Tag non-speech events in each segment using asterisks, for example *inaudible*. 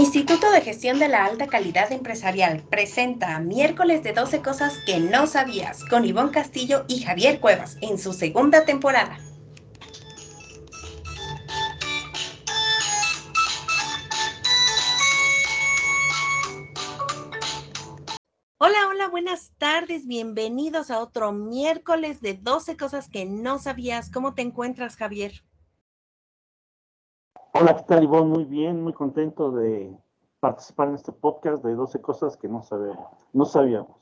Instituto de Gestión de la Alta Calidad Empresarial presenta miércoles de 12 cosas que no sabías con Ivonne Castillo y Javier Cuevas en su segunda temporada. Hola, hola, buenas tardes, bienvenidos a otro miércoles de 12 cosas que no sabías. ¿Cómo te encuentras, Javier? Hola, ¿qué tal, Ivonne? Muy bien, muy contento de participar en este podcast de 12 cosas que no sabíamos. No sabíamos.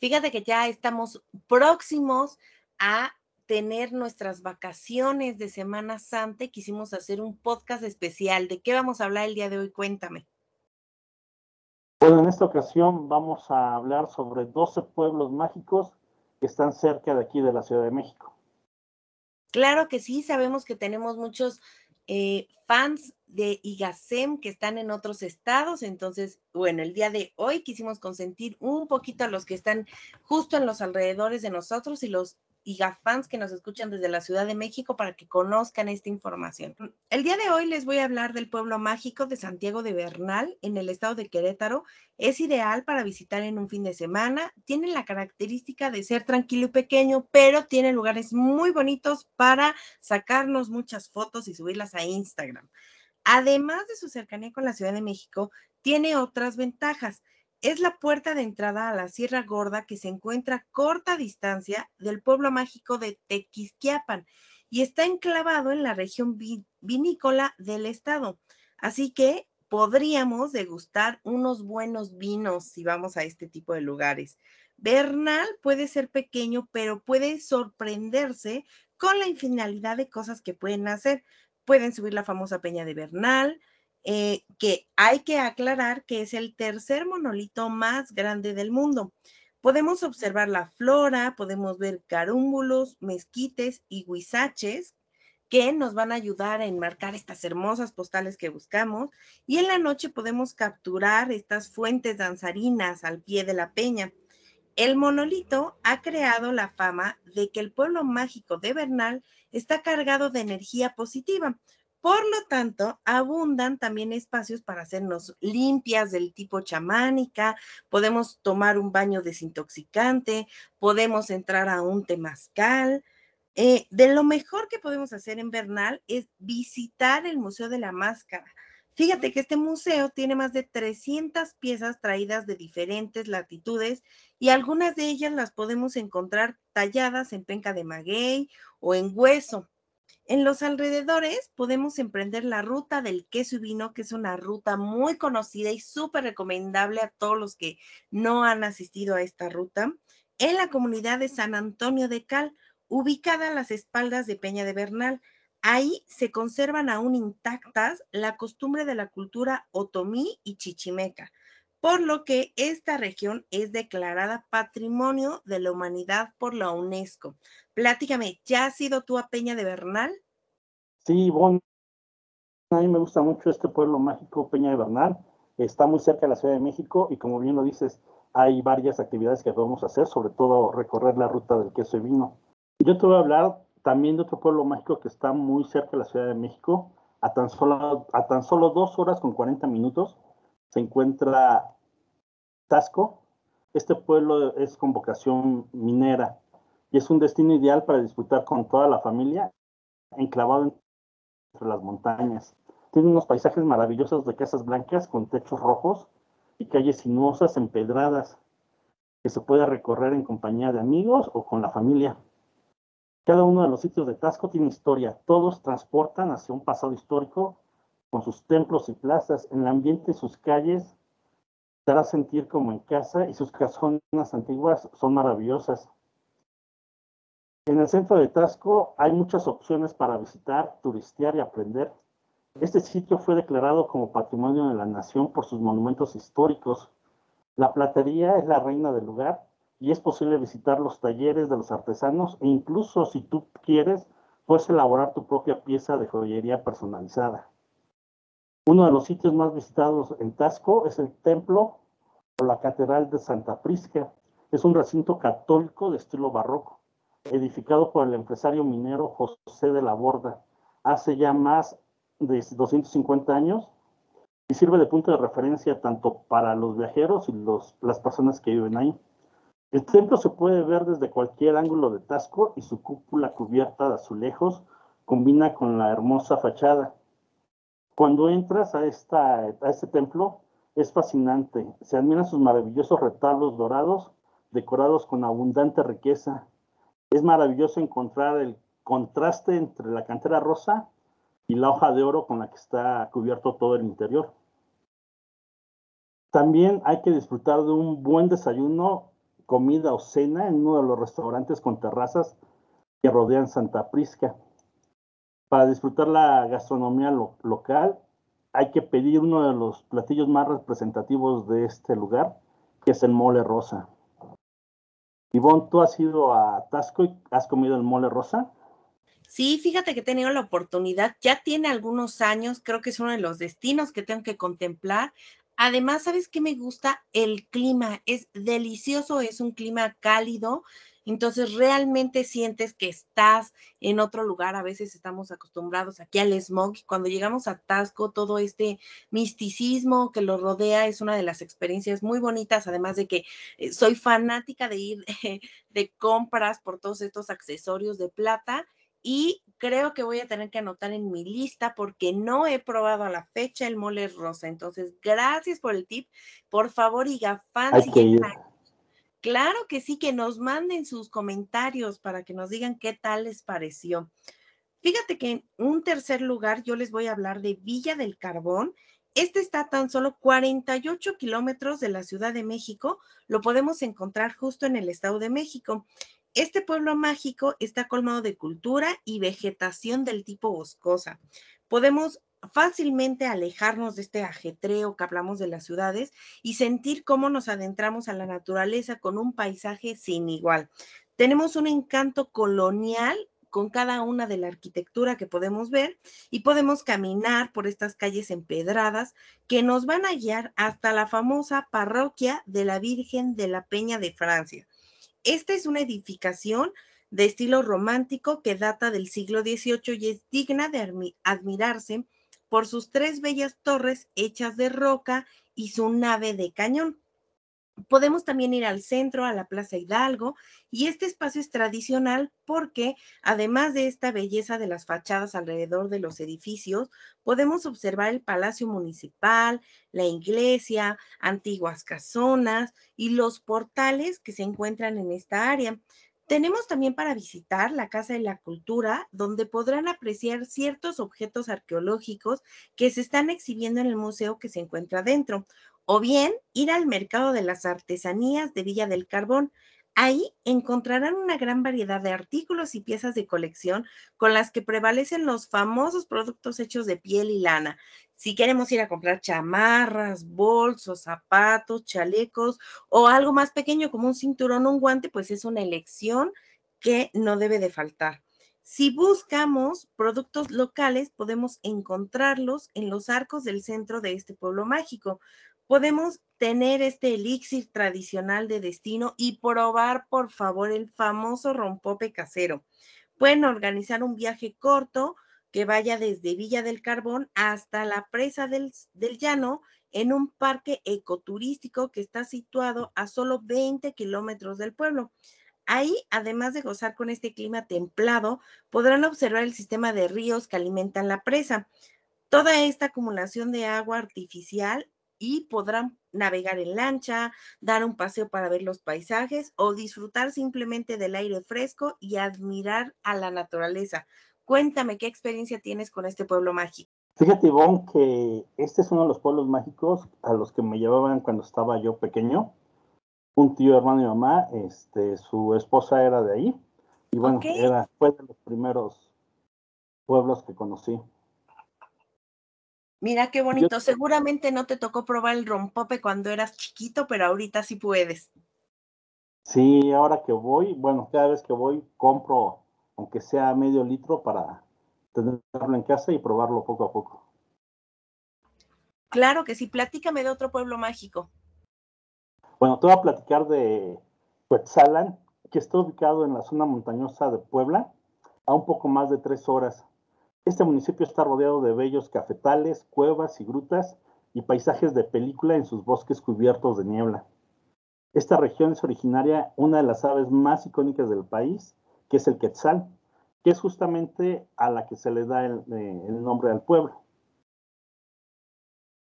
Fíjate que ya estamos próximos a tener nuestras vacaciones de Semana Santa y quisimos hacer un podcast especial. ¿De qué vamos a hablar el día de hoy? Cuéntame. Bueno, en esta ocasión vamos a hablar sobre 12 pueblos mágicos que están cerca de aquí de la Ciudad de México. Claro que sí, sabemos que tenemos muchos eh, fans de IGASEM que están en otros estados. Entonces, bueno, el día de hoy quisimos consentir un poquito a los que están justo en los alrededores de nosotros y los fans que nos escuchan desde la Ciudad de México para que conozcan esta información. El día de hoy les voy a hablar del pueblo mágico de Santiago de Bernal en el estado de Querétaro. Es ideal para visitar en un fin de semana. Tiene la característica de ser tranquilo y pequeño, pero tiene lugares muy bonitos para sacarnos muchas fotos y subirlas a Instagram. Además de su cercanía con la Ciudad de México, tiene otras ventajas es la puerta de entrada a la Sierra Gorda que se encuentra a corta distancia del pueblo mágico de Tequisquiapan y está enclavado en la región vinícola del estado. Así que podríamos degustar unos buenos vinos si vamos a este tipo de lugares. Bernal puede ser pequeño, pero puede sorprenderse con la infinidad de cosas que pueden hacer. Pueden subir la famosa Peña de Bernal, eh, que hay que aclarar que es el tercer monolito más grande del mundo. Podemos observar la flora, podemos ver carúmbulos, mezquites y huizaches que nos van a ayudar a enmarcar estas hermosas postales que buscamos. Y en la noche podemos capturar estas fuentes danzarinas al pie de la peña. El monolito ha creado la fama de que el pueblo mágico de Bernal está cargado de energía positiva, por lo tanto, abundan también espacios para hacernos limpias del tipo chamánica, podemos tomar un baño desintoxicante, podemos entrar a un temazcal. Eh, de lo mejor que podemos hacer en Bernal es visitar el Museo de la Máscara. Fíjate que este museo tiene más de 300 piezas traídas de diferentes latitudes y algunas de ellas las podemos encontrar talladas en penca de maguey o en hueso. En los alrededores podemos emprender la ruta del queso y vino, que es una ruta muy conocida y súper recomendable a todos los que no han asistido a esta ruta, en la comunidad de San Antonio de Cal, ubicada a las espaldas de Peña de Bernal. Ahí se conservan aún intactas la costumbre de la cultura otomí y chichimeca, por lo que esta región es declarada Patrimonio de la Humanidad por la UNESCO. Platícame, ¿ya has sido tú a Peña de Bernal? Sí, bueno, a mí me gusta mucho este pueblo mágico, Peña de Bernal. Está muy cerca de la Ciudad de México y como bien lo dices, hay varias actividades que podemos hacer, sobre todo recorrer la ruta del queso y vino. Yo te voy a hablar también de otro pueblo mágico que está muy cerca de la Ciudad de México, a tan solo, a tan solo dos horas con 40 minutos se encuentra Tasco. Este pueblo es con vocación minera y es un destino ideal para disfrutar con toda la familia, enclavado entre las montañas. Tiene unos paisajes maravillosos de casas blancas con techos rojos y calles sinuosas empedradas que se puede recorrer en compañía de amigos o con la familia. Cada uno de los sitios de Tasco tiene historia, todos transportan hacia un pasado histórico con sus templos y plazas, en el ambiente sus calles te hará sentir como en casa y sus casonas antiguas son maravillosas. En el centro de Tasco hay muchas opciones para visitar, turistear y aprender. Este sitio fue declarado como Patrimonio de la Nación por sus monumentos históricos. La platería es la reina del lugar y es posible visitar los talleres de los artesanos e incluso si tú quieres, puedes elaborar tu propia pieza de joyería personalizada. Uno de los sitios más visitados en Tasco es el templo o la Catedral de Santa Prisca. Es un recinto católico de estilo barroco, edificado por el empresario minero José de la Borda hace ya más de 250 años. y sirve de punto de referencia tanto para los viajeros y las personas que viven ahí. El templo se puede ver desde cualquier ángulo de Tasco y su cúpula cubierta de azulejos combina con la hermosa fachada. Cuando entras a, a este templo es fascinante. Se admiran sus maravillosos retablos dorados decorados con abundante riqueza. Es maravilloso encontrar el contraste entre la cantera rosa y la hoja de oro con la que está cubierto todo el interior. También hay que disfrutar de un buen desayuno, comida o cena en uno de los restaurantes con terrazas que rodean Santa Prisca. Para disfrutar la gastronomía local, hay que pedir uno de los platillos más representativos de este lugar, que es el mole rosa. Ivonne, ¿tú has ido a Tasco y has comido el mole rosa? Sí, fíjate que he tenido la oportunidad, ya tiene algunos años, creo que es uno de los destinos que tengo que contemplar. Además, ¿sabes qué me gusta? El clima es delicioso, es un clima cálido, entonces realmente sientes que estás en otro lugar. A veces estamos acostumbrados aquí al smog y cuando llegamos a Tasco, todo este misticismo que lo rodea es una de las experiencias muy bonitas, además de que eh, soy fanática de ir *laughs* de compras por todos estos accesorios de plata y creo que voy a tener que anotar en mi lista porque no he probado a la fecha el mole rosa. Entonces, gracias por el tip. Por favor, Iga, fans Claro que sí, que nos manden sus comentarios para que nos digan qué tal les pareció. Fíjate que en un tercer lugar yo les voy a hablar de Villa del Carbón. Este está tan solo 48 kilómetros de la Ciudad de México. Lo podemos encontrar justo en el Estado de México. Este pueblo mágico está colmado de cultura y vegetación del tipo boscosa. Podemos fácilmente alejarnos de este ajetreo que hablamos de las ciudades y sentir cómo nos adentramos a la naturaleza con un paisaje sin igual. Tenemos un encanto colonial con cada una de la arquitectura que podemos ver y podemos caminar por estas calles empedradas que nos van a guiar hasta la famosa parroquia de la Virgen de la Peña de Francia. Esta es una edificación de estilo romántico que data del siglo XVIII y es digna de admirarse por sus tres bellas torres hechas de roca y su nave de cañón. Podemos también ir al centro, a la Plaza Hidalgo, y este espacio es tradicional porque, además de esta belleza de las fachadas alrededor de los edificios, podemos observar el Palacio Municipal, la iglesia, antiguas casonas y los portales que se encuentran en esta área. Tenemos también para visitar la Casa de la Cultura, donde podrán apreciar ciertos objetos arqueológicos que se están exhibiendo en el museo que se encuentra dentro o bien ir al mercado de las artesanías de Villa del Carbón. Ahí encontrarán una gran variedad de artículos y piezas de colección con las que prevalecen los famosos productos hechos de piel y lana. Si queremos ir a comprar chamarras, bolsos, zapatos, chalecos o algo más pequeño como un cinturón o un guante, pues es una elección que no debe de faltar. Si buscamos productos locales, podemos encontrarlos en los arcos del centro de este pueblo mágico podemos tener este elixir tradicional de destino y probar, por favor, el famoso rompope casero. Pueden organizar un viaje corto que vaya desde Villa del Carbón hasta la presa del, del Llano en un parque ecoturístico que está situado a solo 20 kilómetros del pueblo. Ahí, además de gozar con este clima templado, podrán observar el sistema de ríos que alimentan la presa. Toda esta acumulación de agua artificial y podrán navegar en lancha, dar un paseo para ver los paisajes o disfrutar simplemente del aire fresco y admirar a la naturaleza. Cuéntame qué experiencia tienes con este pueblo mágico. Fíjate, Ivonne, que este es uno de los pueblos mágicos a los que me llevaban cuando estaba yo pequeño. Un tío, hermano y mamá, este, su esposa era de ahí. Y bueno, era, fue de los primeros pueblos que conocí. Mira qué bonito. Seguramente no te tocó probar el rompope cuando eras chiquito, pero ahorita sí puedes. Sí, ahora que voy, bueno, cada vez que voy compro, aunque sea medio litro, para tenerlo en casa y probarlo poco a poco. Claro que sí, platícame de otro pueblo mágico. Bueno, te voy a platicar de Cuetzalan, que está ubicado en la zona montañosa de Puebla, a un poco más de tres horas este municipio está rodeado de bellos cafetales, cuevas y grutas y paisajes de película en sus bosques cubiertos de niebla. Esta región es originaria una de las aves más icónicas del país, que es el quetzal, que es justamente a la que se le da el, eh, el nombre al pueblo.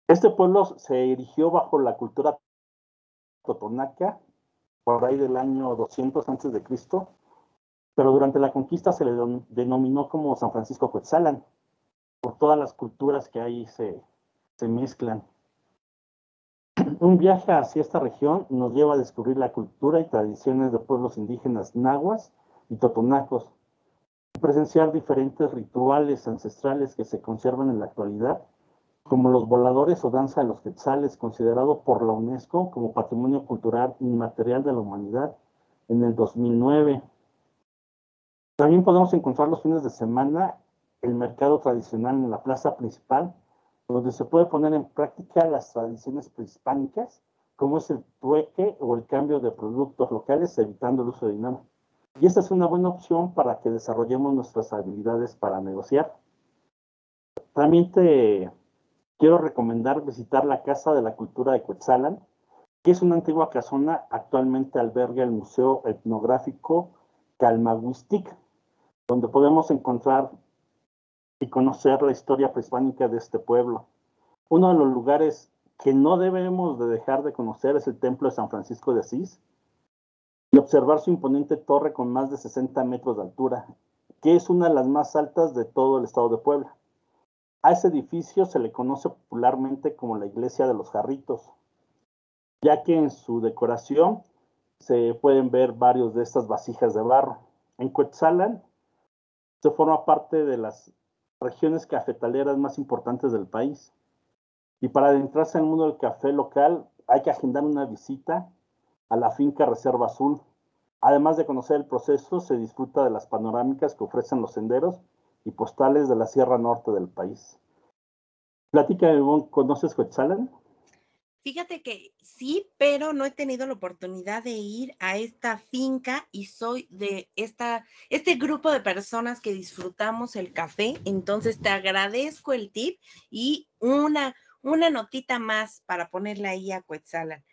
Este pueblo se erigió bajo la cultura totonaca por ahí del año 200 antes de Cristo, pero durante la conquista se le denominó como San Francisco Quetzalan, por todas las culturas que ahí se, se mezclan. Un viaje hacia esta región nos lleva a descubrir la cultura y tradiciones de pueblos indígenas nahuas y totonacos, presenciar diferentes rituales ancestrales que se conservan en la actualidad como los voladores o danza de los quetzales, considerado por la UNESCO como Patrimonio Cultural Inmaterial de la Humanidad en el 2009. También podemos encontrar los fines de semana el mercado tradicional en la plaza principal, donde se puede poner en práctica las tradiciones prehispánicas, como es el trueque o el cambio de productos locales, evitando el uso de dinero. Y esta es una buena opción para que desarrollemos nuestras habilidades para negociar. También te quiero recomendar visitar la Casa de la Cultura de Cuetzalan, que es una antigua casona, actualmente alberga el Museo Etnográfico Calmahuistic, donde podemos encontrar y conocer la historia prehispánica de este pueblo. Uno de los lugares que no debemos de dejar de conocer es el Templo de San Francisco de Asís y observar su imponente torre con más de 60 metros de altura, que es una de las más altas de todo el estado de Puebla. A ese edificio se le conoce popularmente como la Iglesia de los Jarritos, ya que en su decoración se pueden ver varios de estas vasijas de barro. En Cuetzalan se forma parte de las regiones cafetaleras más importantes del país. Y para adentrarse en el mundo del café local hay que agendar una visita a la finca Reserva Azul. Además de conocer el proceso, se disfruta de las panorámicas que ofrecen los senderos y postales de la Sierra Norte del país. Plática, ¿conoces Quetzalan? Fíjate que sí, pero no he tenido la oportunidad de ir a esta finca y soy de esta, este grupo de personas que disfrutamos el café. Entonces te agradezco el tip y una, una notita más para ponerle ahí a Quetzalan.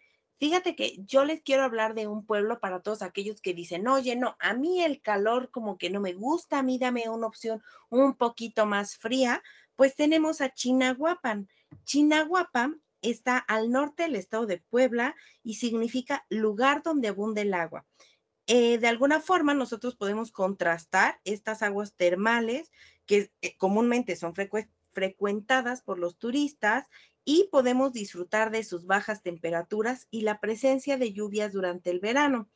Fíjate que yo les quiero hablar de un pueblo para todos aquellos que dicen, oye, no, a mí el calor como que no me gusta, a mí dame una opción un poquito más fría, pues tenemos a Chinahuapan. Chinahuapan está al norte del estado de Puebla y significa lugar donde abunda el agua. Eh, de alguna forma nosotros podemos contrastar estas aguas termales que eh, comúnmente son frecuentadas por los turistas y podemos disfrutar de sus bajas temperaturas y la presencia de lluvias durante el verano.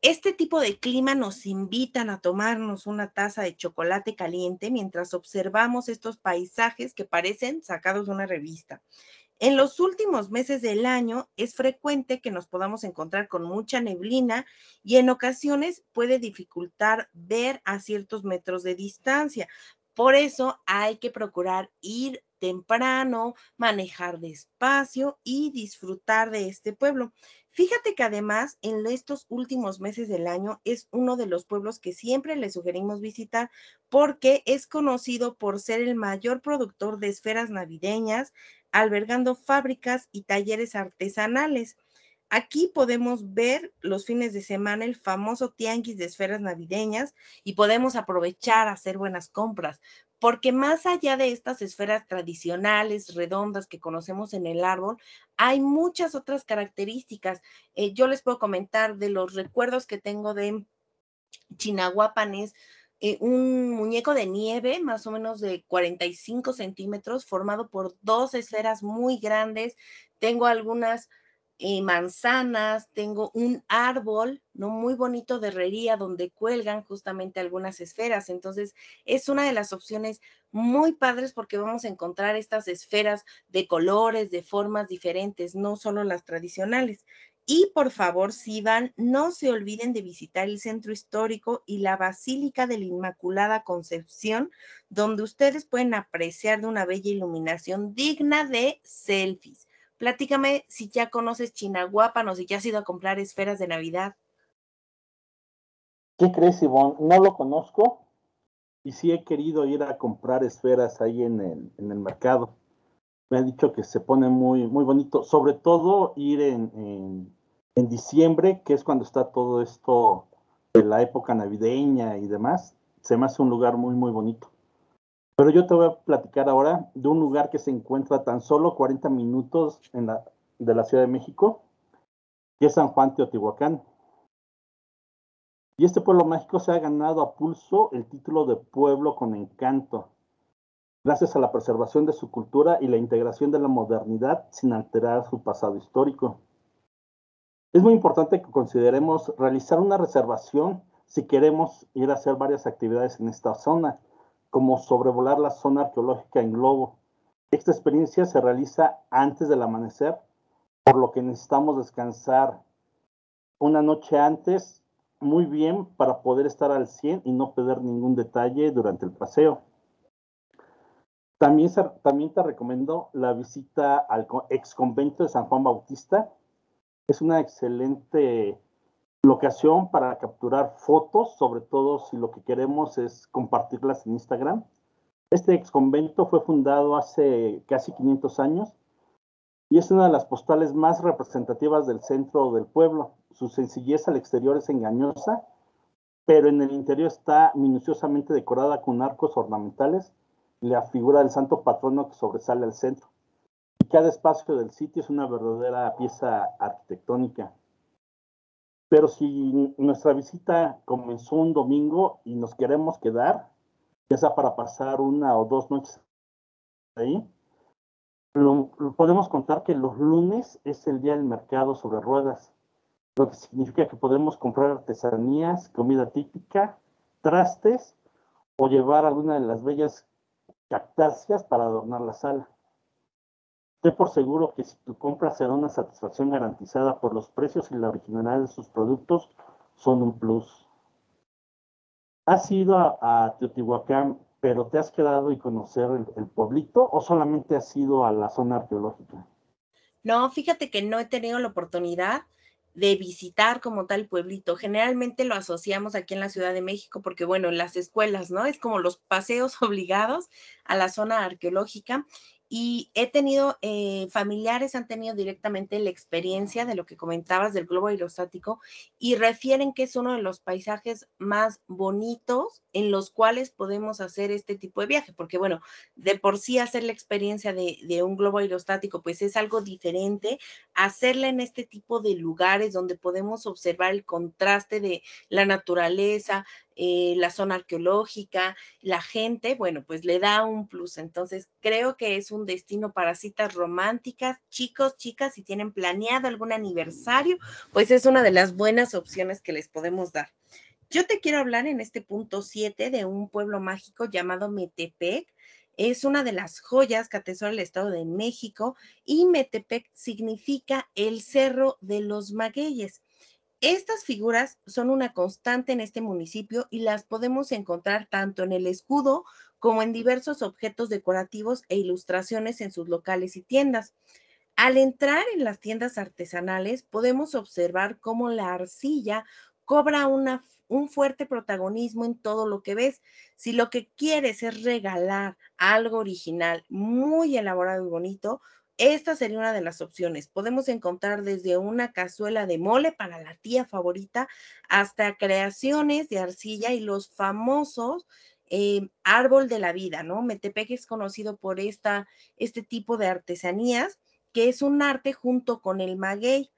Este tipo de clima nos invitan a tomarnos una taza de chocolate caliente mientras observamos estos paisajes que parecen sacados de una revista. En los últimos meses del año es frecuente que nos podamos encontrar con mucha neblina y en ocasiones puede dificultar ver a ciertos metros de distancia. Por eso hay que procurar ir temprano, manejar despacio y disfrutar de este pueblo. Fíjate que además en estos últimos meses del año es uno de los pueblos que siempre le sugerimos visitar porque es conocido por ser el mayor productor de esferas navideñas, albergando fábricas y talleres artesanales. Aquí podemos ver los fines de semana el famoso tianguis de esferas navideñas y podemos aprovechar a hacer buenas compras porque más allá de estas esferas tradicionales, redondas que conocemos en el árbol, hay muchas otras características. Eh, yo les puedo comentar de los recuerdos que tengo de Chinahuapan es eh, un muñeco de nieve, más o menos de 45 centímetros, formado por dos esferas muy grandes. Tengo algunas eh, manzanas, tengo un árbol, ¿no? Muy bonito de herrería donde cuelgan justamente algunas esferas. Entonces, es una de las opciones muy padres porque vamos a encontrar estas esferas de colores, de formas diferentes, no solo las tradicionales. Y por favor, si van, no se olviden de visitar el centro histórico y la Basílica de la Inmaculada Concepción, donde ustedes pueden apreciar de una bella iluminación digna de selfies. Platícame si ya conoces Chinahuapan o si ya has ido a comprar esferas de Navidad. ¿Qué crees, Ivonne? No lo conozco y sí he querido ir a comprar esferas ahí en el, en el mercado. me ha dicho que se pone muy, muy bonito, sobre todo ir en, en, diciembre, que es cuando está todo esto de la época navideña y demás, se me hace un lugar muy, muy bonito. Pero yo te voy a platicar ahora de un lugar que se encuentra tan solo 40 minutos de la Ciudad de México, que es San Juan Teotihuacán. Y este pueblo mágico se ha ganado a pulso el título de pueblo con encanto gracias a la preservación de su cultura y la integración de la modernidad sin alterar su pasado histórico. Es muy importante que consideremos realizar una reservación si queremos ir a hacer varias actividades en esta zona, como sobrevolar la zona arqueológica en globo. Esta experiencia se realiza antes del amanecer, por lo que necesitamos descansar una noche antes muy bien para poder estar al 100 y no perder ningún detalle durante el paseo. También, también te recomiendo la visita al ex convento de San Juan Bautista. Es una excelente locación para capturar fotos, sobre todo si lo que queremos es compartirlas en Instagram. Este ex convento fue fundado hace casi 500 años y es una de las postales más representativas del centro del pueblo. Su sencillez al exterior es engañosa, pero en el interior está minuciosamente decorada con arcos ornamentales la figura del santo patrono que sobresale al centro. Y cada espacio del sitio es una verdadera pieza arquitectónica. Pero si nuestra visita comenzó un domingo y nos queremos quedar, ya sea para pasar una o dos noches ahí, podemos contar que los lunes es el día del mercado sobre ruedas, lo que significa que podemos comprar artesanías, comida típica, trastes o llevar alguna de las bellas cactáceas para adornar la sala. Estoy por seguro que si tu compra será una satisfacción garantizada por los precios y la originalidad de sus productos, son un plus. ¿Has ido a, Teotihuacán, pero te has quedado y conocer el, el pueblito o solamente has ido a la zona arqueológica? No, fíjate que no he tenido la oportunidad de visitar como tal pueblito. Generalmente lo asociamos aquí en la Ciudad de México porque, bueno, en las escuelas, ¿no? Es como los paseos *laughs* obligados a la zona arqueológica y he tenido, eh, familiares han tenido directamente la experiencia de lo que comentabas del globo aerostático y refieren que es uno de los paisajes más bonitos en los cuales podemos hacer este tipo de viaje, porque bueno, de por sí hacer la experiencia de, un globo aerostático pues es algo diferente, hacerla en este tipo de lugares donde podemos observar el contraste de la naturaleza, eh, la zona arqueológica, la gente, bueno, pues le da un plus. Entonces, creo que es un destino para citas románticas. Chicos, chicas, si tienen planeado algún aniversario, pues es una de las buenas opciones que les podemos dar. Yo te quiero hablar en este punto 7 de un pueblo mágico llamado Metepec. Es una de las joyas que atesora el Estado de México y Metepec significa el Cerro de los Magueyes. Estas figuras son una constante en este municipio y las podemos encontrar tanto en el escudo como en diversos objetos decorativos e ilustraciones en sus locales y tiendas. Al entrar en las tiendas artesanales podemos observar cómo la arcilla cobra un fuerte protagonismo en todo lo que ves. Si lo que quieres es regalar algo original, muy elaborado y bonito, esta sería una de las opciones. Podemos encontrar desde una cazuela de mole para la tía favorita hasta creaciones de arcilla y los famosos eh, árbol de la vida, ¿no? Metepec es conocido por esta, este tipo de artesanías, que es un arte junto con el maguey.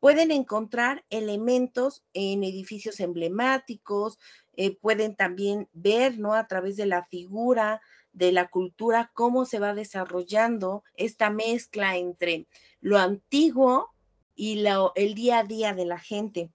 Pueden encontrar elementos en edificios emblemáticos, eh, pueden también ver, ¿no? A través de la figura, de la cultura, cómo se va desarrollando esta mezcla entre lo antiguo y el día a día de la gente.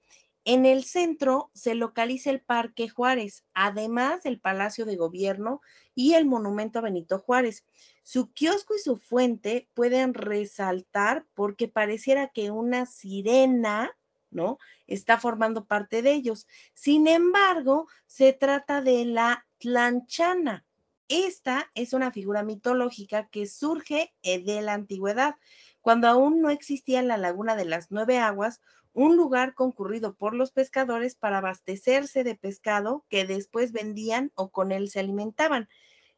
En el centro se localiza el Parque Juárez, además del Palacio de Gobierno y el Monumento a Benito Juárez. Su kiosco y su fuente pueden resaltar porque pareciera que una sirena, ¿no? Está formando parte de ellos. Sin embargo, se trata de la tlanchana, esta es una figura mitológica que surge eh, de la antigüedad, cuando aún no existía la laguna de las nueve aguas, un lugar concurrido por los pescadores para abastecerse de pescado que después vendían o con él se alimentaban.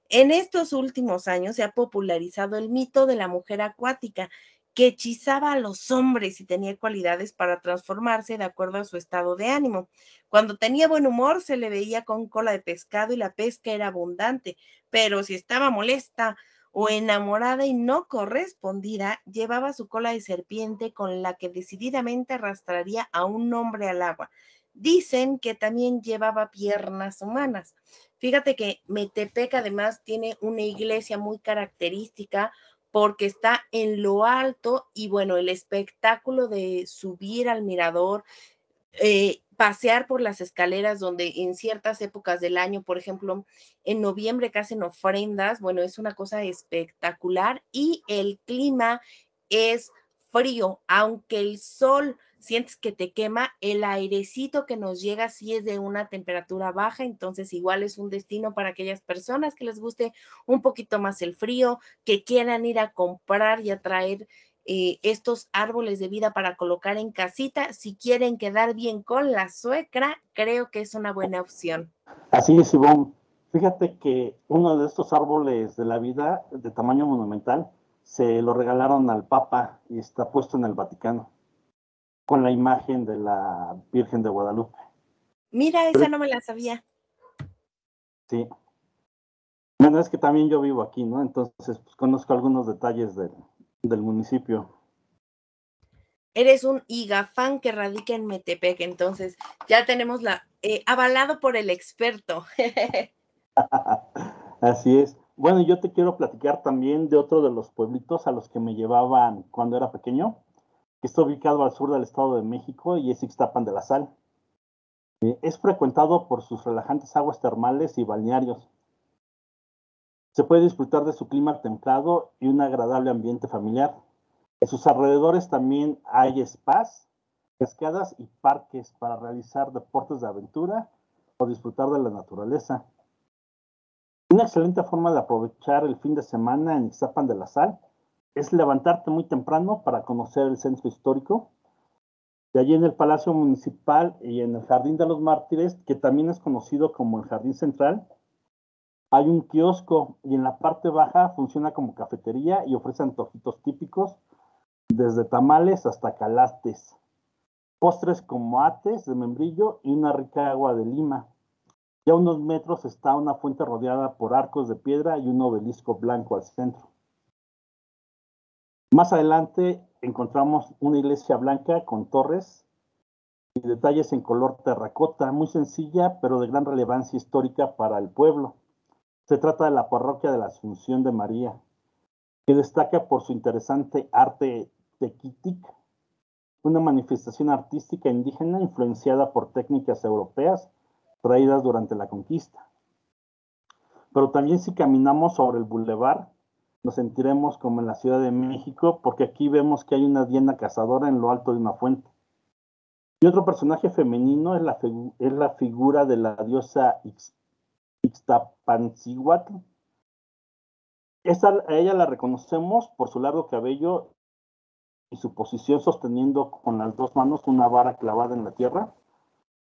En estos últimos años se ha popularizado el mito de la mujer acuática, que hechizaba a los hombres y tenía cualidades para transformarse de acuerdo a su estado de ánimo. Cuando tenía buen humor se le veía con cola de pescado y la pesca era abundante, pero si estaba molesta o enamorada y no correspondida, llevaba su cola de serpiente con la que decididamente arrastraría a un hombre al agua. Dicen que también llevaba piernas humanas. Fíjate que Metepec además tiene una iglesia muy característica porque está en lo alto y bueno, el espectáculo de subir al mirador, eh, pasear por las escaleras donde en ciertas épocas del año, por ejemplo, en noviembre que hacen ofrendas, bueno, es una cosa espectacular y el clima es frío, aunque el sol sientes que te quema, el airecito que nos llega sí es de una temperatura baja, entonces igual es un destino para aquellas personas que les guste un poquito más el frío, que quieran ir a comprar y a traer eh, estos árboles de vida para colocar en casita. Si quieren quedar bien con la suecra, creo que es una buena opción. Así es, Ivonne. Fíjate que uno de estos árboles de la vida de tamaño monumental se lo regalaron al Papa y está puesto en el Vaticano con la imagen de la Virgen de Guadalupe. Mira, esa no me la sabía. Sí. Bueno, es que también yo vivo aquí, ¿no? Entonces, pues, conozco algunos detalles del, municipio. Eres un IGAFAN que radica en Metepec, entonces ya tenemos la eh, avalado por el experto. *laughs* Así es. Bueno, yo te quiero platicar también de otro de los pueblitos a los que me llevaban cuando era pequeño está ubicado al sur del Estado de México y es Ixtapan de la Sal. Eh, es frecuentado por sus relajantes aguas termales y balnearios. Se puede disfrutar de su clima templado y un agradable ambiente familiar. En sus alrededores también hay spas, cascadas y parques para realizar deportes de aventura o disfrutar de la naturaleza. Una excelente forma de aprovechar el fin de semana en Ixtapan de la Sal es levantarte muy temprano para conocer el centro histórico. De allí en el Palacio Municipal y en el Jardín de los Mártires, que también es conocido como el Jardín Central, hay un kiosco y en la parte baja funciona como cafetería y ofrece antojitos típicos, desde tamales hasta calates, postres como ates de membrillo y una rica agua de lima. Ya a unos metros está una fuente rodeada por arcos de piedra y un obelisco blanco al centro. Más adelante encontramos una iglesia blanca con torres y detalles en color terracota, muy sencilla, pero de gran relevancia histórica para el pueblo. Se trata de la parroquia de la Asunción de María, que destaca por su interesante arte tequitic, una manifestación artística indígena influenciada por técnicas europeas traídas durante la conquista. Pero también si caminamos sobre el bulevar, nos sentiremos como en la Ciudad de México, porque aquí vemos que hay una diana cazadora en lo alto de una fuente. Y otro personaje femenino es la, es la figura de la diosa Ixtapancihuatl. a ella la reconocemos por su largo cabello y su posición sosteniendo con las dos manos una vara clavada en la tierra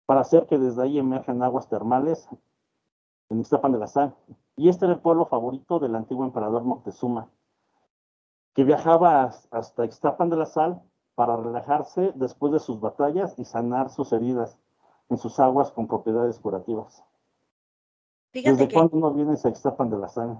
para hacer que desde ahí emerjan aguas termales en Ixtapan de la Sal. Y este era el pueblo favorito del antiguo emperador Moctezuma, que viajaba hasta Ixtapan de la Sal para relajarse después de sus batallas y sanar sus heridas en sus aguas con propiedades curativas. ¿Desde cuándo no vienes a Ixtapan de la Sal?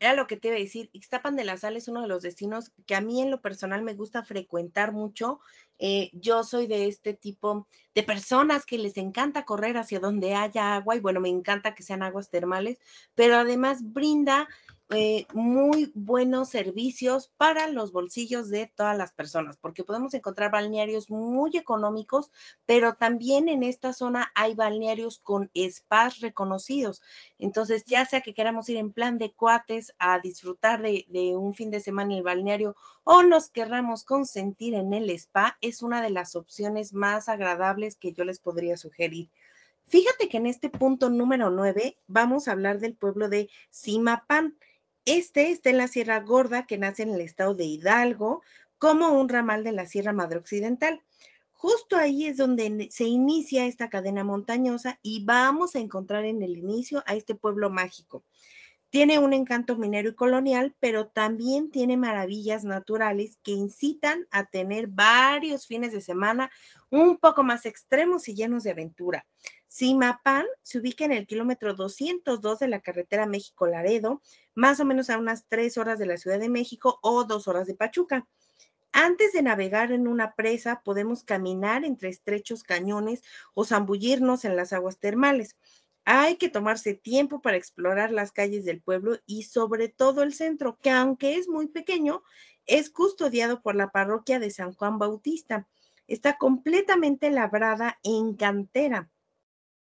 Era lo que te iba a decir, Ixtapan de la Sal es uno de los destinos que a mí en lo personal me gusta frecuentar mucho. Eh, yo soy de este tipo de personas que les encanta correr hacia donde haya agua y bueno, me encanta que sean aguas termales, pero además brinda eh, muy buenos servicios para los bolsillos de todas las personas, porque podemos encontrar balnearios muy económicos, pero también en esta zona hay balnearios con spas reconocidos. Entonces, ya sea que queramos ir en plan de cuates a disfrutar de, un fin de semana en el balneario o nos querramos consentir en el spa, es una de las opciones más agradables que yo les podría sugerir. Fíjate que en este punto número 9 vamos a hablar del pueblo de Simapán. Este está en la Sierra Gorda, que nace en el estado de Hidalgo, como un ramal de la Sierra Madre Occidental. Justo ahí es donde se inicia esta cadena montañosa y vamos a encontrar en el inicio a este pueblo mágico. Tiene un encanto minero y colonial, pero también tiene maravillas naturales que incitan a tener varios fines de semana un poco más extremos y llenos de aventura. Simapán se ubica en el kilómetro 202 de la carretera México-Laredo, más o menos a unas tres horas de la Ciudad de México o dos horas de Pachuca. Antes de navegar en una presa, podemos caminar entre estrechos cañones o zambullirnos en las aguas termales. Hay que tomarse tiempo para explorar las calles del pueblo y sobre todo el centro, que aunque es muy pequeño, es custodiado por la parroquia de San Juan Bautista. Está completamente labrada en cantera.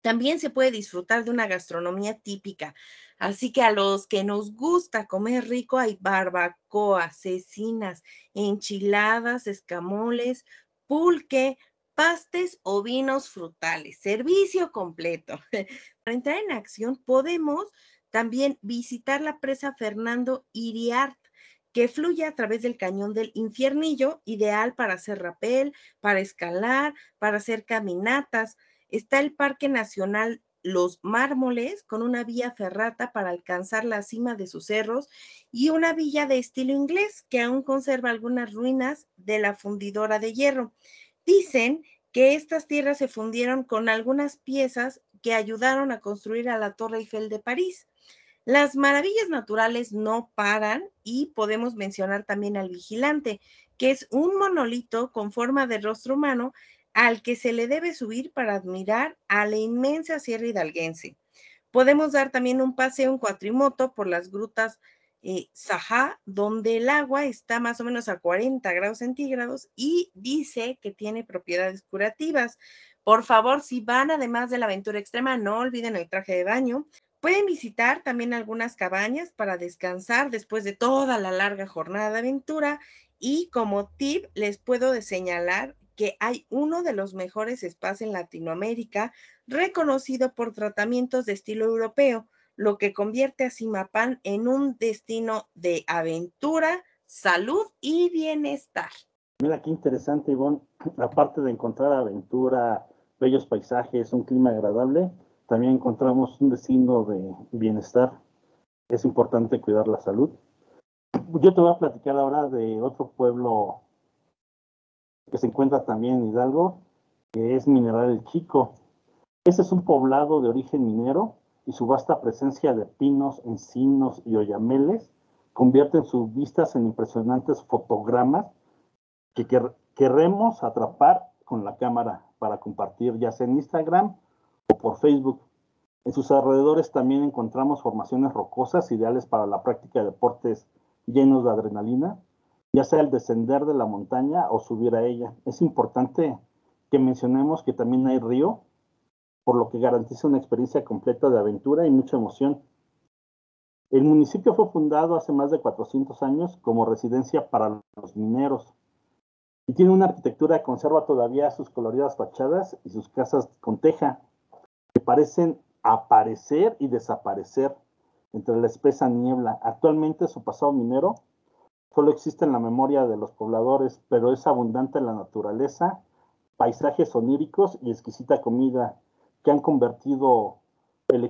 También se puede disfrutar de una gastronomía típica. Así que a los que nos gusta comer rico hay barbacoa, cecinas, enchiladas, escamoles, pulque, pastes o vinos frutales. Servicio completo. *laughs* Para entrar en acción podemos también visitar la presa Fernando Iriart que fluye a través del cañón del infiernillo, ideal para hacer rapel, para escalar, para hacer caminatas. Está el Parque Nacional Los Mármoles, con una vía ferrata para alcanzar la cima de sus cerros, y una villa de estilo inglés que aún conserva algunas ruinas de la fundidora de hierro. Dicen que estas tierras se fundieron con algunas piezas que ayudaron a construir a la Torre Eiffel de París. Las maravillas naturales no paran y podemos mencionar también al vigilante, que es un monolito con forma de rostro humano al que se le debe subir para admirar a la inmensa Sierra Hidalguense. Podemos dar también un paseo en cuatrimoto por las grutas eh, Sajá, donde el agua está más o menos a 40 grados centígrados y dice que tiene propiedades curativas. Por favor, si van además de la aventura extrema, no olviden el traje de baño. Pueden visitar también algunas cabañas para descansar después de toda la larga jornada de aventura. Y como tip, les puedo señalar que hay uno de los mejores spas en Latinoamérica, reconocido por tratamientos de estilo europeo, lo que convierte a Simapán en un destino de aventura, salud y bienestar. Mira qué interesante, Ivonne. *clears throat* Aparte de encontrar aventura, bellos paisajes, un clima agradable, también encontramos un destino de bienestar. Es importante cuidar la salud. Yo te voy a platicar ahora de otro pueblo que se encuentra también Hidalgo, que es Mineral el Chico. Ese es un poblado de origen minero y su vasta presencia de pinos, encinos y oyameles convierten sus vistas en impresionantes fotogramas que queremos atrapar con la cámara para compartir ya sea en Instagram o por Facebook. En sus alrededores también encontramos formaciones rocosas ideales para la práctica de deportes llenos de adrenalina ya sea el descender de la montaña o subir a ella. Es importante que mencionemos que también hay río, por lo que garantiza una experiencia completa de aventura y mucha emoción. El municipio fue fundado hace más de 400 años como residencia para los mineros y tiene una arquitectura que conserva todavía sus coloridas fachadas y sus casas con teja, que parecen aparecer y desaparecer entre la espesa niebla. Actualmente su pasado minero solo existe en la memoria de los pobladores, pero es abundante en la naturaleza, paisajes oníricos y exquisita comida que han convertido el,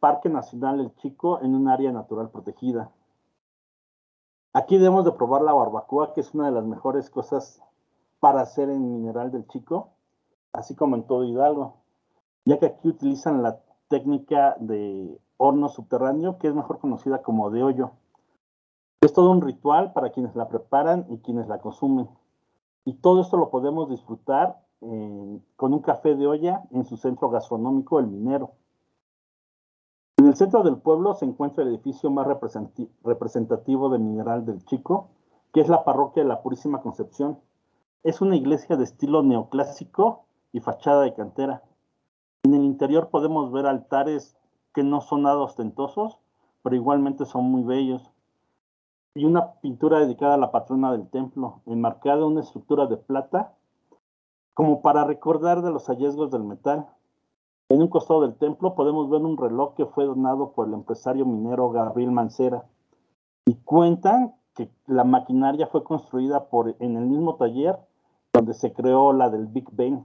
Parque Nacional El Chico en un área natural protegida. Aquí debemos de probar la barbacoa, que es una de las mejores cosas para hacer en Mineral del Chico, así como en todo Hidalgo, ya que aquí utilizan la técnica de horno subterráneo, que es mejor conocida como de hoyo. Es todo un ritual para quienes la preparan y quienes la consumen. Y todo esto lo podemos disfrutar eh, con un café de olla en su centro gastronómico, El Minero. En el centro del pueblo se encuentra el edificio más representativo de Mineral del Chico, que es la parroquia de la Purísima Concepción. Es una iglesia de estilo neoclásico y fachada de cantera. En el interior podemos ver altares que no son nada ostentosos, pero igualmente son muy bellos y una pintura dedicada a la patrona del templo, enmarcada en una estructura de plata, como para recordar de los hallazgos del metal. En un costado del templo podemos ver un reloj que fue donado por el empresario minero Gabriel Mancera. Y cuentan que la maquinaria fue construida por, en el mismo taller donde se creó la del Big Bang.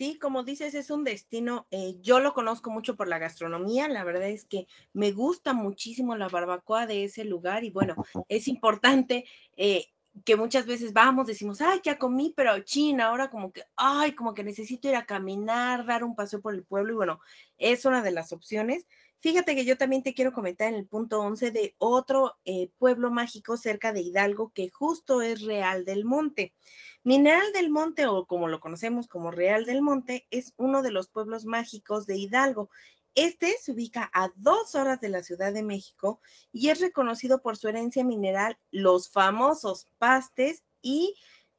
Sí, como dices, es un destino, eh, yo lo conozco mucho por la gastronomía, la verdad es que me gusta muchísimo la barbacoa de ese lugar y bueno, es importante eh, que muchas veces vamos, decimos, ay, ya comí, pero chin, ahora como que, ay, como que necesito ir a caminar, dar un paseo por el pueblo y bueno, es una de las opciones. Fíjate que yo también te quiero comentar en el punto 11 de otro eh, pueblo mágico cerca de Hidalgo que justo es Real del Monte. Mineral del Monte, o como lo conocemos como Real del Monte, es uno de los pueblos mágicos de Hidalgo. Este se ubica a dos horas de la Ciudad de México y es reconocido por su herencia mineral, los famosos pastes y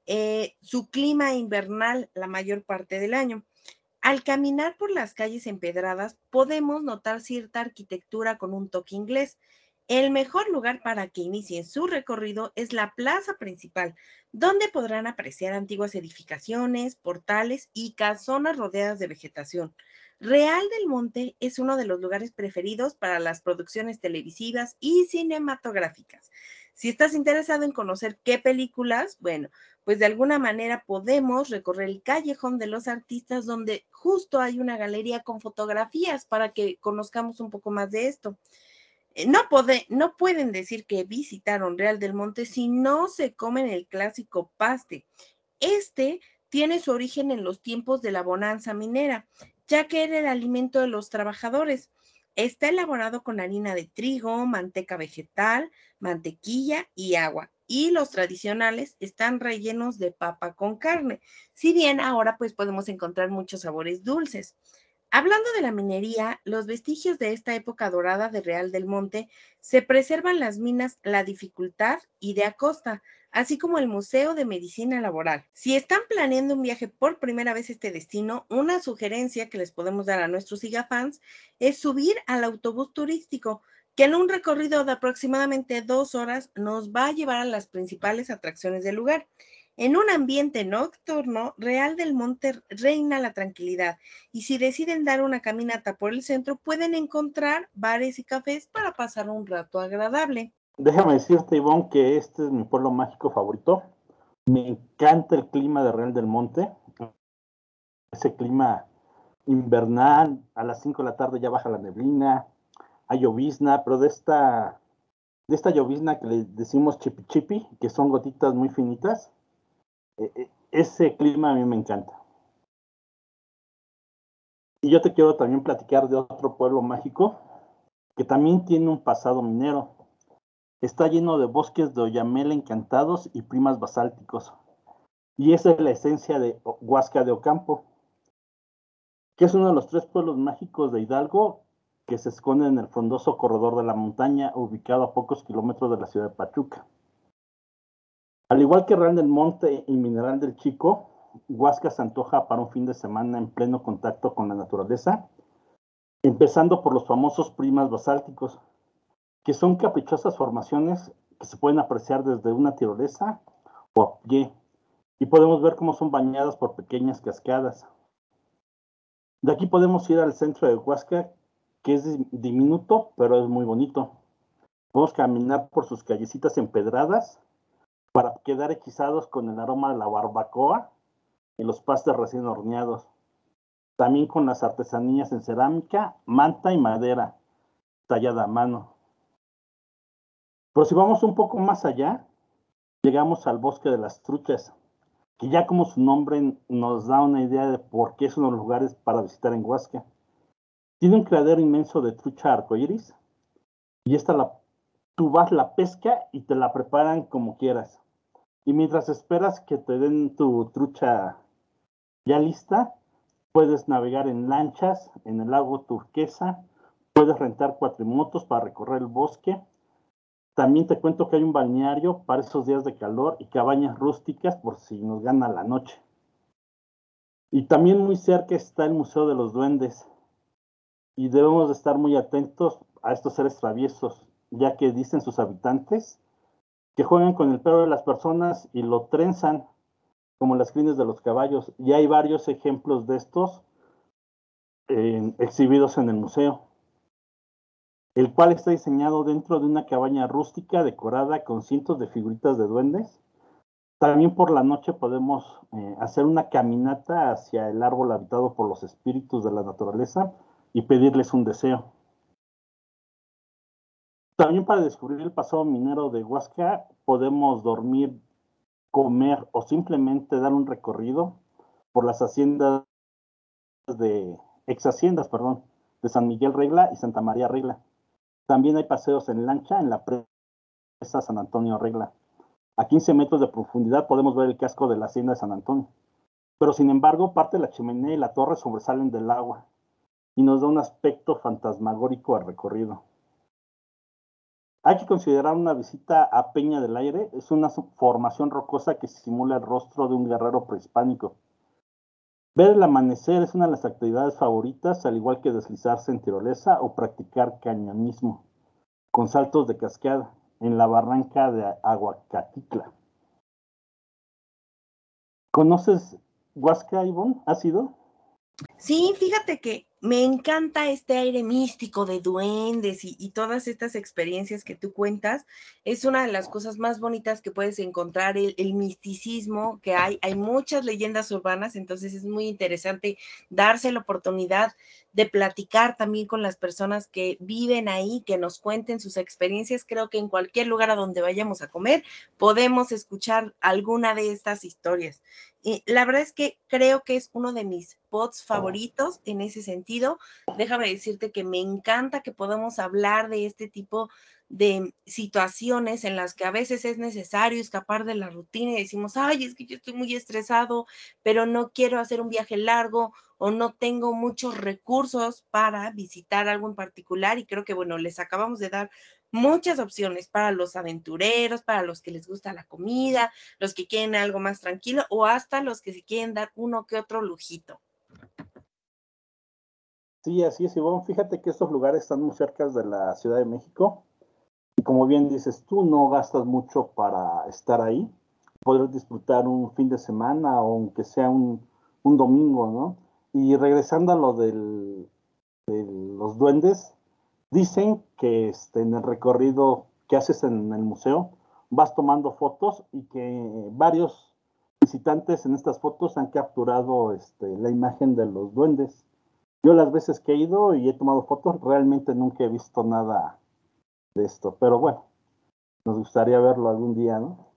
eh, su clima invernal la mayor parte del año. Al caminar por las calles empedradas, podemos notar cierta arquitectura con un toque inglés. El mejor lugar para que inicien su recorrido es la plaza principal, donde podrán apreciar antiguas edificaciones, portales y casonas rodeadas de vegetación. Real del Monte es uno de los lugares preferidos para las producciones televisivas y cinematográficas. Si estás interesado en conocer qué películas, bueno, pues de alguna manera podemos recorrer el callejón de los artistas donde justo hay una galería con fotografías para que conozcamos un poco más de esto. Eh, no, pueden decir que visitaron Real del Monte si no se comen el clásico paste. Este tiene su origen en los tiempos de la bonanza minera, ya que era el alimento de los trabajadores. Está elaborado con harina de trigo, manteca vegetal, mantequilla y agua. Y los tradicionales están rellenos de papa con carne. Si bien ahora pues podemos encontrar muchos sabores dulces. Hablando de la minería, los vestigios de esta época dorada de Real del Monte se preservan las minas La Dificultad y de Acosta, así como el Museo de Medicina Laboral. Si están planeando un viaje por primera vez a este destino, una sugerencia que les podemos dar a nuestros fans es subir al autobús turístico, que en un recorrido de aproximadamente dos horas nos va a llevar a las principales atracciones del lugar. En un ambiente nocturno, Real del Monte reina la tranquilidad y si deciden dar una caminata por el centro, pueden encontrar bares y cafés para pasar un rato agradable. Déjame decirte, Ivonne, que este es mi pueblo mágico favorito. Me encanta el clima de Real del Monte. Ese clima invernal, a las 5 de la tarde ya baja la neblina, hay llovizna, pero de esta, de esta llovizna que le decimos chipi chipi, que son gotitas muy finitas, ese clima a mí me encanta. Y yo te quiero también platicar de otro pueblo mágico que también tiene un pasado minero. Está lleno de bosques de oyamel encantados y primas basálticos. Y esa es la esencia de Huasca de Ocampo, que es uno de los tres pueblos mágicos de Hidalgo que se esconde en el frondoso corredor de la montaña, ubicado a pocos kilómetros de la ciudad de Pachuca. Al igual que Real del Monte y Mineral del Chico, Huasca se antoja para un fin de semana en pleno contacto con la naturaleza, empezando por los famosos primas basálticos, que son caprichosas formaciones que se pueden apreciar desde una tirolesa o a pie, y podemos ver cómo son bañadas por pequeñas cascadas. De aquí podemos ir al centro de Huasca, que es diminuto, pero es muy bonito. Podemos caminar por sus callecitas empedradas para quedar hechizados con el aroma de la barbacoa y los pastes recién horneados. También con las artesanías en cerámica, manta y madera, tallada a mano. Pero si vamos un poco más allá, llegamos al bosque de las truchas, que ya como su nombre nos da una idea de por qué es uno de los lugares para visitar en Huasca. Tiene un criadero inmenso de trucha arcoíris y esta la, tú vas la pesca y te la preparan como quieras. Y mientras esperas que te den tu trucha ya lista, puedes navegar en lanchas en el lago turquesa, puedes rentar cuatrimotos para recorrer el bosque. También te cuento que hay un balneario para esos días de calor y cabañas rústicas por si nos gana la noche. Y también muy cerca está el Museo de los Duendes. Y debemos de estar muy atentos a estos seres traviesos, ya que dicen sus habitantes que juegan con el pelo de las personas y lo trenzan como las crines de los caballos. Y hay varios ejemplos de estos exhibidos en el museo, el cual está diseñado dentro de una cabaña rústica decorada con cientos de figuritas de duendes, También por la noche podemos eh, hacer una caminata hacia el árbol habitado por los espíritus de la naturaleza y pedirles un deseo. También para descubrir el pasado minero de Huasca podemos dormir, comer o simplemente dar un recorrido por las haciendas de ex haciendas, perdón, de San Miguel Regla y Santa María Regla. También hay paseos en lancha en la presa San Antonio Regla. A 15 metros de profundidad podemos ver el casco de la hacienda de San Antonio. Pero sin embargo, parte de la chimenea y la torre sobresalen del agua y nos da un aspecto fantasmagórico al recorrido. Hay que considerar una visita a Peña del Aire. Es una formación rocosa que simula el rostro de un guerrero prehispánico. Ver el amanecer es una de las actividades favoritas, al igual que deslizarse en tirolesa o practicar cañonismo, con saltos de cascada en la barranca de Aguacatitla. ¿Conoces Huasca, Ivonne? ¿Has ido? Sí, fíjate que me encanta este aire místico de duendes y, todas estas experiencias que tú cuentas. Es una de las cosas más bonitas que puedes encontrar, el, el, misticismo que hay. Hay muchas leyendas urbanas, entonces es muy interesante darse la oportunidad de platicar también con las personas que viven ahí, que nos cuenten sus experiencias. Creo que en cualquier lugar a donde vayamos a comer podemos escuchar alguna de estas historias. Y la verdad es que creo que es uno de mis pods favoritos en ese sentido. Déjame decirte que me encanta que podamos hablar de este tipo de situaciones en las que a veces es necesario escapar de la rutina y decimos, ay, es que yo estoy muy estresado, pero no quiero hacer un viaje largo o no tengo muchos recursos para visitar algo en particular y creo que, bueno, les acabamos de dar muchas opciones para los aventureros, para los que les gusta la comida, los que quieren algo más tranquilo o hasta los que se quieren dar uno que otro lujito. Sí, así es, Ivonne. Fíjate que estos lugares están muy cerca de la Ciudad de México. Y como bien dices, tú no gastas mucho para estar ahí. Podrás disfrutar un fin de semana o aunque sea un, un domingo, ¿no? Y regresando a lo del, de los duendes, dicen que este, en el recorrido que haces en el museo vas tomando fotos y que varios visitantes en estas fotos han capturado este, la imagen de los duendes. Yo las veces que he ido y he tomado fotos, realmente nunca he visto nada de esto, pero bueno, nos gustaría verlo algún día, ¿no?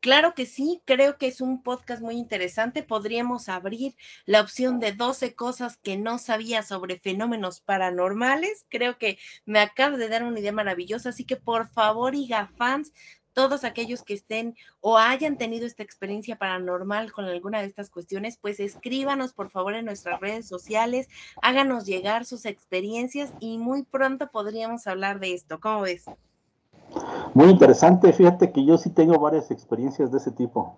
Claro que sí, creo que es un podcast muy interesante. Podríamos abrir la opción de 12 cosas que no sabía sobre fenómenos paranormales. Creo que me acaba de dar una idea maravillosa, así que por favor, IGA fans, todos aquellos que estén o hayan tenido esta experiencia paranormal con alguna de estas cuestiones, pues escríbanos por favor en nuestras redes sociales, háganos llegar sus experiencias y muy pronto podríamos hablar de esto. ¿Cómo ves? Muy interesante, fíjate que yo sí tengo varias experiencias de ese tipo.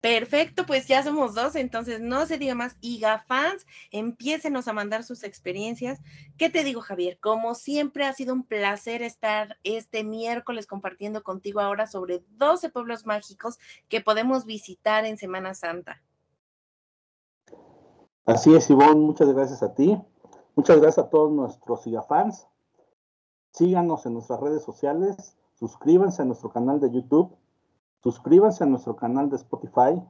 Perfecto, pues ya somos dos, entonces no se diga más. IGA fans, a mandar sus experiencias. ¿Qué te digo, Javier? Como siempre, ha sido un placer estar este miércoles compartiendo contigo ahora sobre 12 pueblos mágicos que podemos visitar en Semana Santa. Así es, Ivonne, muchas gracias a ti. Muchas gracias a todos nuestros IGA fans. Síganos en nuestras redes sociales, suscríbanse a nuestro canal de YouTube, suscríbanse a nuestro canal de Spotify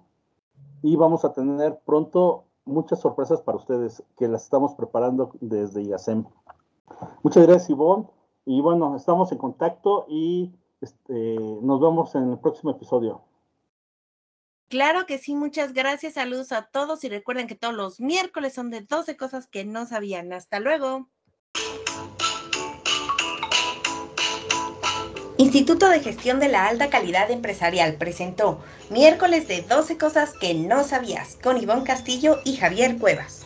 y vamos a tener pronto muchas sorpresas para ustedes que las estamos preparando desde IASEM. Muchas gracias, Ivonne. Y bueno, estamos en contacto y este, nos vemos en el próximo episodio. Claro que sí, muchas gracias. Saludos a todos y recuerden que todos los miércoles son de 12 cosas que no sabían. Hasta luego. Instituto de Gestión de la Alta Calidad Empresarial presentó miércoles de 12 cosas que no sabías con Ivonne Castillo y Javier Cuevas.